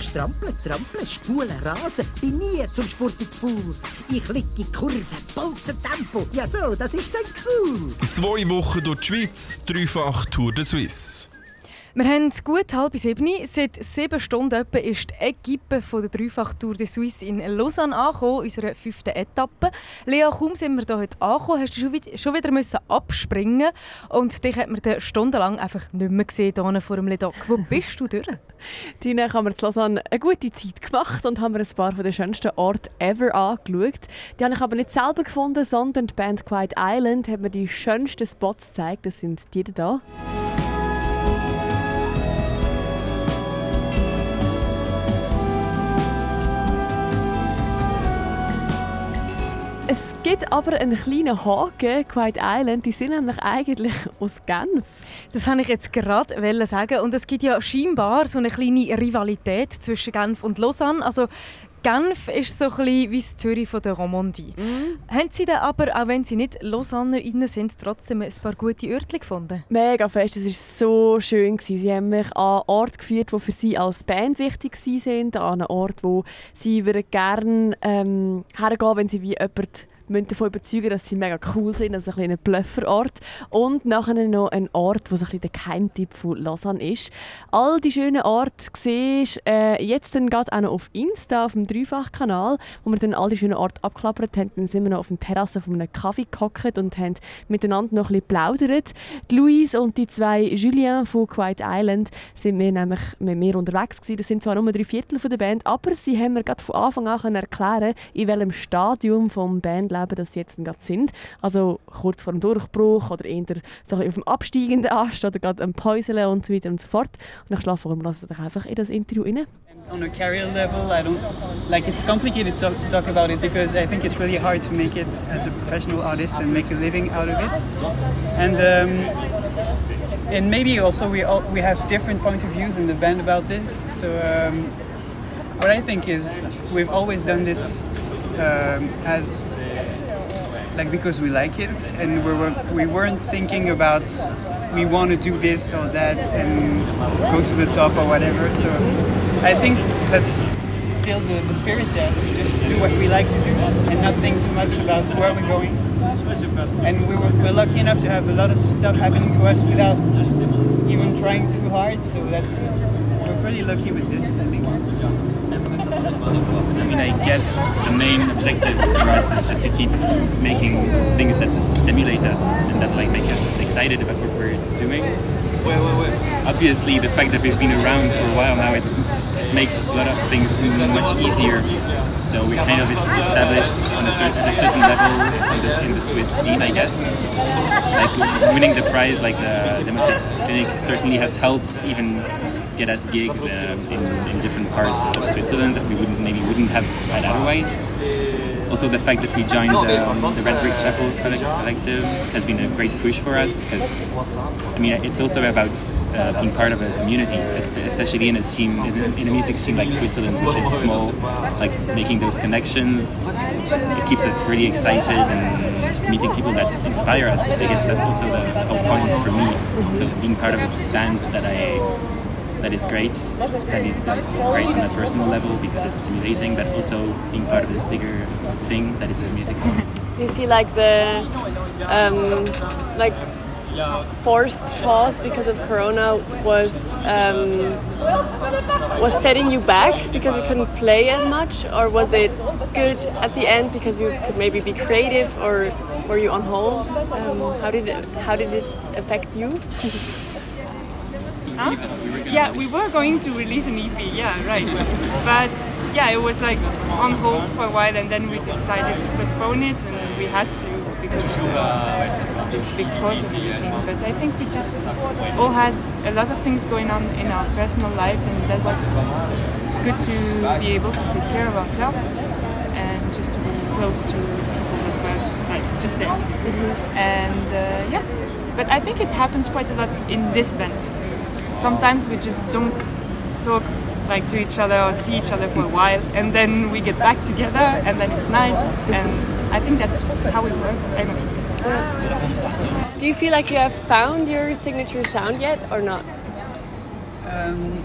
Ich strample, trample, spule, rase, bin nie zum Sport zu faul. Ich liege in Kurven, bolzen Tempo. Ja so, das ist dann cool. Zwei Wochen durch die Schweiz, dreifach Tour de Suisse. Wir haben gut halb sieben. Seit sieben Stunden etwa ist die Equipe von der Dreifach Tour de Suisse in Lausanne angekommen, unserer fünften Etappe. Lea, kaum sind wir hier heute angekommen, hast du schon wieder, schon wieder müssen abspringen und dich hat man dann stundenlang einfach nicht mehr gesehen hier vor dem Ledoc. Wo bist du durch? Tina haben wir in Lausanne eine gute Zeit gemacht und haben wir ein paar der schönsten Orte ever angeschaut. Die habe ich aber nicht selber gefunden, sondern die Band Quiet Island hat mir die schönsten Spots gezeigt. Das sind die da. Es gibt aber einen kleinen Haken, Quiet Island, die sind nämlich eigentlich aus Genf. Das wollte ich jetzt gerade sagen. Und es gibt ja scheinbar so eine kleine Rivalität zwischen Genf und Lausanne. Also Genf ist so ein bisschen wie das Zürich von der Romandie. Mhm. Haben Sie denn aber, auch wenn Sie nicht LausannerInnen sind, trotzdem ein paar gute Örtchen gefunden? Mega fest, es war so schön. Sie haben mich an einen Ort geführt, der für Sie als Band wichtig sind, an einen Ort, wo Sie gerne ähm, hergehen wenn Sie wie jemand müssen davon überzeugen, dass sie mega cool sind, also ein kleiner Blufferort. Und nachher noch ein Ort, so ein der Geheimtipp von Lausanne ist. All die schönen Orte siehst äh, jetzt dann auch noch auf Insta, auf dem Dreifachkanal, wo wir dann all die schönen Orte abklappert haben. Dann sind wir noch auf der Terrasse von einem Kaffee gehockt und haben miteinander noch ein bisschen plaudert. Die Louise und die zwei Julien von Quiet Island sind wir nämlich mit mir unterwegs gewesen. Das sind zwar nur drei Viertel von der Band, aber sie haben mir gerade von Anfang an erklären in welchem Stadium vom Bandleben Leben das sie jetzt gerade sind. Also kurz vor dem Durchbruch oder eher so auf dem absteigenden Ast oder gerade am Päuseln und so weiter und so fort. Und ich schlafe wir lassen dich einfach in das Interview rein. On a career level, I don't like it's complicated to, to talk about it because I think it's really hard to make it as a professional artist and make a living out of it. And um, and maybe also we all, we have different point of views in the band about this. So um, what I think is we've always done this um, as like because we like it and we, were, we weren't thinking about we want to do this or that and go to the top or whatever so i think that's still the, the spirit there We just do what we like to do and not think too much about where we're going. And we were, we're lucky enough to have a lot of stuff happening to us without even trying too hard so that's pretty lucky with this i think I mean, I guess the main objective for us is just to keep making things that stimulate us and that like make us excited about what we're doing. Obviously, the fact that we've been around for a while now, it makes a lot of things much easier. So we're kind of established on a certain, at a certain level in the, in the Swiss scene, I guess. Like winning the prize, like the Demo Tape Clinic, certainly has helped even get us gigs um, in, in different parts of Switzerland that we wouldn't maybe wouldn't have had otherwise. Also, the fact that we joined um, the Red Brick Chapel Collective has been a great push for us because, I mean, it's also about uh, being part of a community, especially in a scene, in a music scene like Switzerland, which is small. Like making those connections, it keeps us really excited and meeting people that inspire us. I guess that's also the whole point for me. So being part of a band that I that is great. That is like great on a personal level because it's stimulating, but also being part of this bigger thing that is a music scene. Do you feel like the um, like forced pause because of Corona was um, was setting you back because you couldn't play as much, or was it good at the end because you could maybe be creative, or were you on hold? Um, how did it how did it affect you? Huh? Yeah, we were going to release an EP, yeah, right. But yeah, it was like on hold for a while and then we decided to postpone it and we had to because of this big pause and everything. But I think we just all had a lot of things going on in our personal lives and that was good to be able to take care of ourselves and just to be close to people that were like just there. And uh, yeah, but I think it happens quite a lot in this band sometimes we just don't talk like to each other or see each other for a while and then we get back together and then it's nice and I think that's how we work. Anyway. Do you feel like you have found your signature sound yet or not? Um,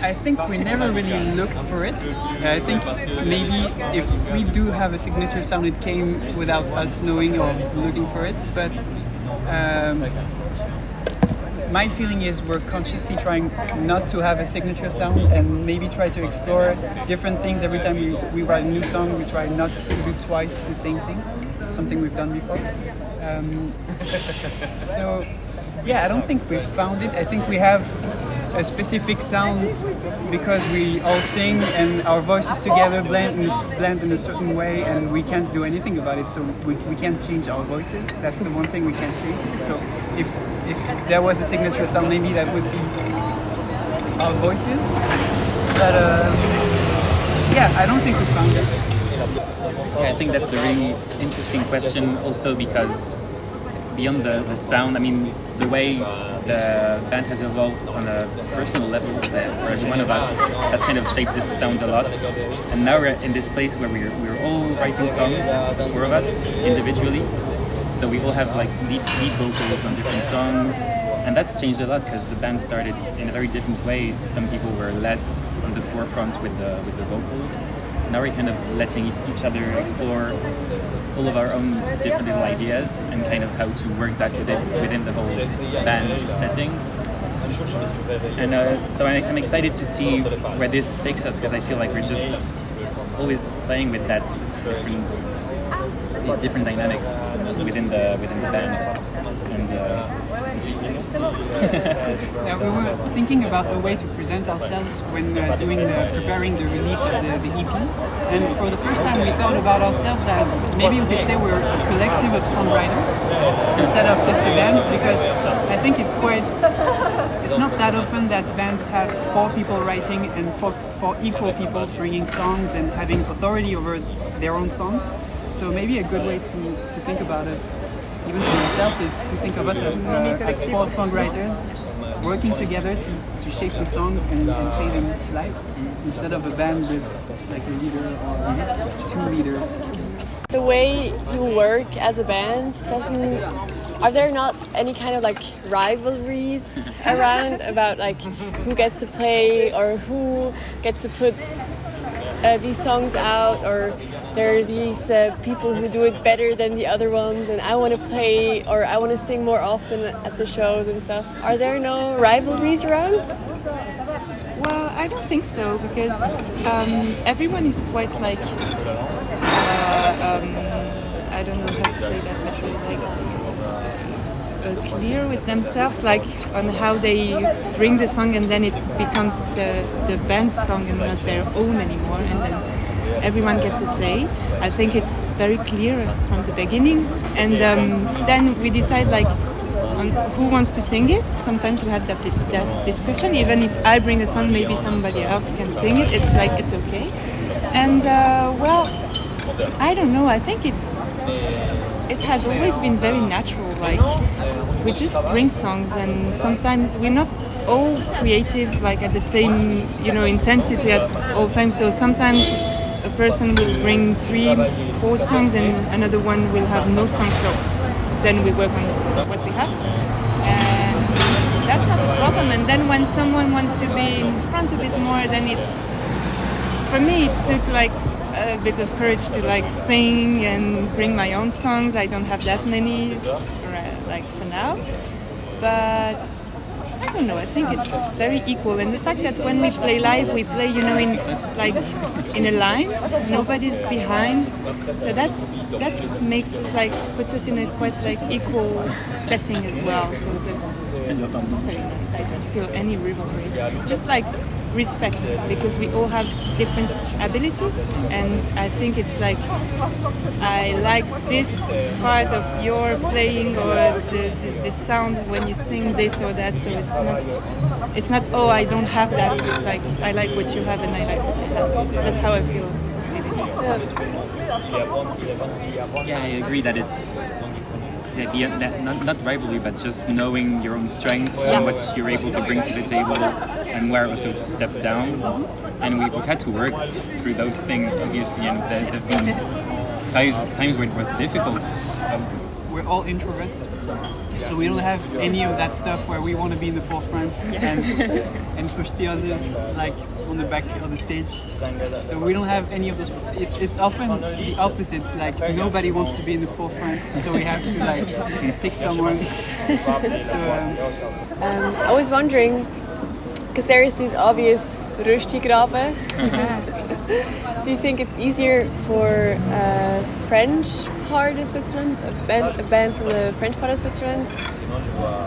I think we never really looked for it. I think maybe if we do have a signature sound, it came without us knowing or looking for it. But um, my feeling is we're consciously trying not to have a signature sound and maybe try to explore different things every time we, we write a new song. We try not to do twice the same thing, something we've done before. Um, so, yeah, I don't think we found it. I think we have a specific sound because we all sing and our voices together blend in, blend in a certain way and we can't do anything about it so we, we can't change our voices that's the one thing we can't change so if if there was a signature sound maybe that would be our voices but uh, yeah I don't think we found it I think that's a really interesting question also because beyond the, the sound, I mean, the way the band has evolved on a personal level for every one of us has kind of shaped this sound a lot. And now we're in this place where we're, we're all writing songs, four of us, individually. So we all have like lead, lead vocals on different songs. And that's changed a lot because the band started in a very different way. Some people were less on the forefront with the, with the vocals now we're kind of letting each, other explore all of our own different little ideas and kind of how to work that within, within the whole band setting. And uh, so I'm excited to see where this takes us because I feel like we're just always playing with that different, these different dynamics within the within the band. And uh, we were thinking about a way to present ourselves when uh, doing the, preparing the release of the, the EP. And for the first time, we thought about ourselves as maybe we could say we're a collective of songwriters instead of just a band, because I think it's quite. It's not that often that bands have four people writing and four, four equal people bringing songs and having authority over their own songs. So maybe a good way to, to think about us even for myself, is to think of us as, uh, four songwriters working together to, to shape the songs and, and play them live instead of a band with like a leader or two leaders. The way you work as a band doesn't. Are there not any kind of like rivalries around about like who gets to play or who gets to put uh, these songs out or there are these uh, people who do it better than the other ones and i want to play or i want to sing more often at the shows and stuff. Are there no rivalries around? Well, I don't think so because um, everyone is quite like uh, um, I don't know how to say that, but like uh, clear with themselves, like on how they bring the song, and then it becomes the the band's song and not their own anymore, and then everyone gets a say. I think it's very clear from the beginning, and um, then we decide like who wants to sing it. Sometimes we have that, that discussion. Even if I bring a song, maybe somebody else can sing it. It's like it's okay. And uh, well, I don't know. I think it's it has always been very natural. Like we just bring songs, and sometimes we're not all creative like at the same you know intensity at all times. So sometimes a person will bring three, four songs, and another one will have no songs. So then we work on what we have. And that's not a problem. And then when someone wants to be in front a bit more, then it, for me, it took like a bit of courage to like sing and bring my own songs. I don't have that many, uh, like for now. But I don't know. I think it's very equal, and the fact that when we play live, we play, you know, in like in a line. Nobody's behind, so that's that makes us like puts us in a quite like equal setting as well. So that's that's very nice. I don't feel any rivalry. Just like respect because we all have different abilities and I think it's like I like this part of your playing or the, the, the sound when you sing this or that so it's not it's not oh I don't have that it's like I like what you have and I like what I have. That's how I feel. It is. Yeah, I agree that it's the idea that not, not rivalry, but just knowing your own strengths and what you're able to bring to the table, and where it was able to step down. And we, we've had to work through those things, obviously, and there have been times, times where it was difficult. We're all introverts, So we don't have any of that stuff where we want to be in the forefront and and push the others like on the back of the stage. So we don't have any of those. It's it's often the opposite. Like nobody wants to be in the forefront, so we have to like pick someone. So um, Um, I was wondering, because there is this obvious Röstigrabe. Do you think it's easier for a French part of Switzerland, a band, a band from the French part of Switzerland?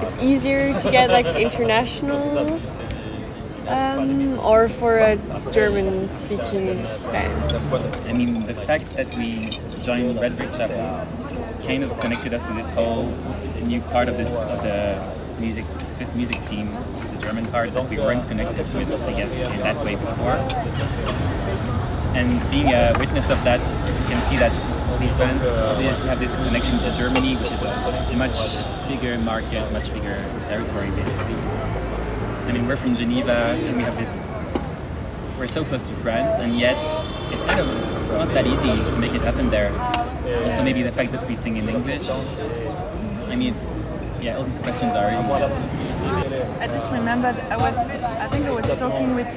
It's easier to get like international, um, or for a German-speaking band. I mean, the fact that we joined Red Brick Chapel kind of connected us to this whole new part of this of the music Swiss music scene, the German part that we weren't connected with, I guess, in that way before. And being a witness of that, you can see that these bands have this connection to Germany, which is a much bigger market, much bigger territory, basically. I mean, we're from Geneva, and we have this. We're so close to France, and yet it's kind of it's not that easy to make it happen there. Also, maybe the fact that we sing in English. I mean, it's yeah, all these questions are. I just remembered I was I think I was talking with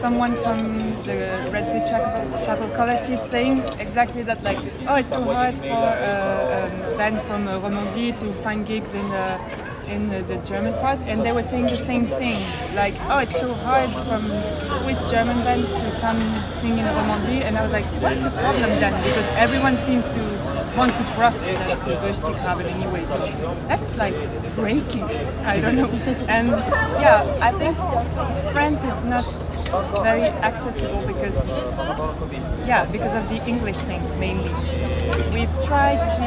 someone from the Red Brick Chapel, Chapel Collective saying exactly that like oh it's so hard for uh, um, bands from uh, Romandie to find gigs in the in the, the German part. And they were saying the same thing like oh it's so hard from Swiss German bands to come sing in Romandie. And I was like what's the problem then? Because everyone seems to want to cross the, the Röstigraben anyway so that's like breaking. I don't know. And yeah I think France is not very accessible because yeah because of the English thing mainly. We've tried to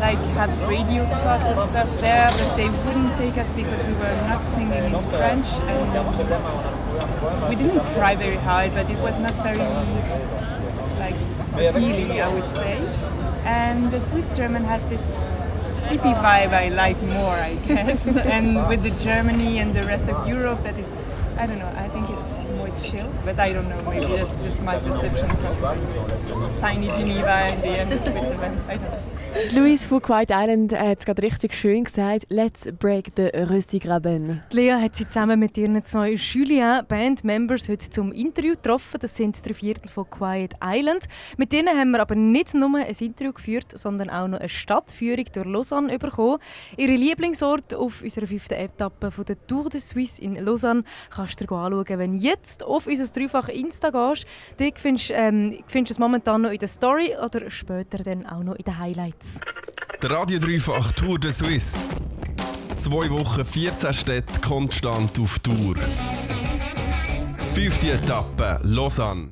like have radio spots and stuff there but they wouldn't take us because we were not singing in French and we didn't try very hard but it was not very appealing I would say. And the Swiss German has this hippie vibe I like more I guess. And with the Germany and the rest of Europe that is I don't know I think it's more chill but I don't know maybe that's just my perception from tiny Geneva in the end of Switzerland I don't know Louise von Quiet Island hat es gerade richtig schön gesagt. Let's break the Röstigraben. Lea hat sie zusammen mit ihren zwei Julien Bandmembers heute zum Interview getroffen. Das sind drei Viertel von Quiet Island. Mit denen haben wir aber nicht nur ein Interview geführt, sondern auch noch eine Stadtführung durch Lausanne bekommen. Ihre Lieblingsort auf unserer fünften Etappe von der Tour de Suisse in Lausanne kannst dir anschauen, wenn du jetzt auf unser dreifach Insta gehst. Dort findest du ähm, es momentan noch in der Story oder später dann auch noch in den Highlights. Der Radio Dreifach Tour de Suisse. Zwei Wochen, 14 Städte konstant auf Tour. Fünfte Etappe, Lausanne.